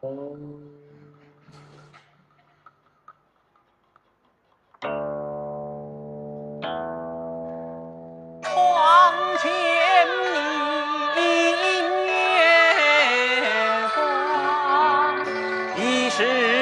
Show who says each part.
Speaker 1: 窗前明月光，疑是。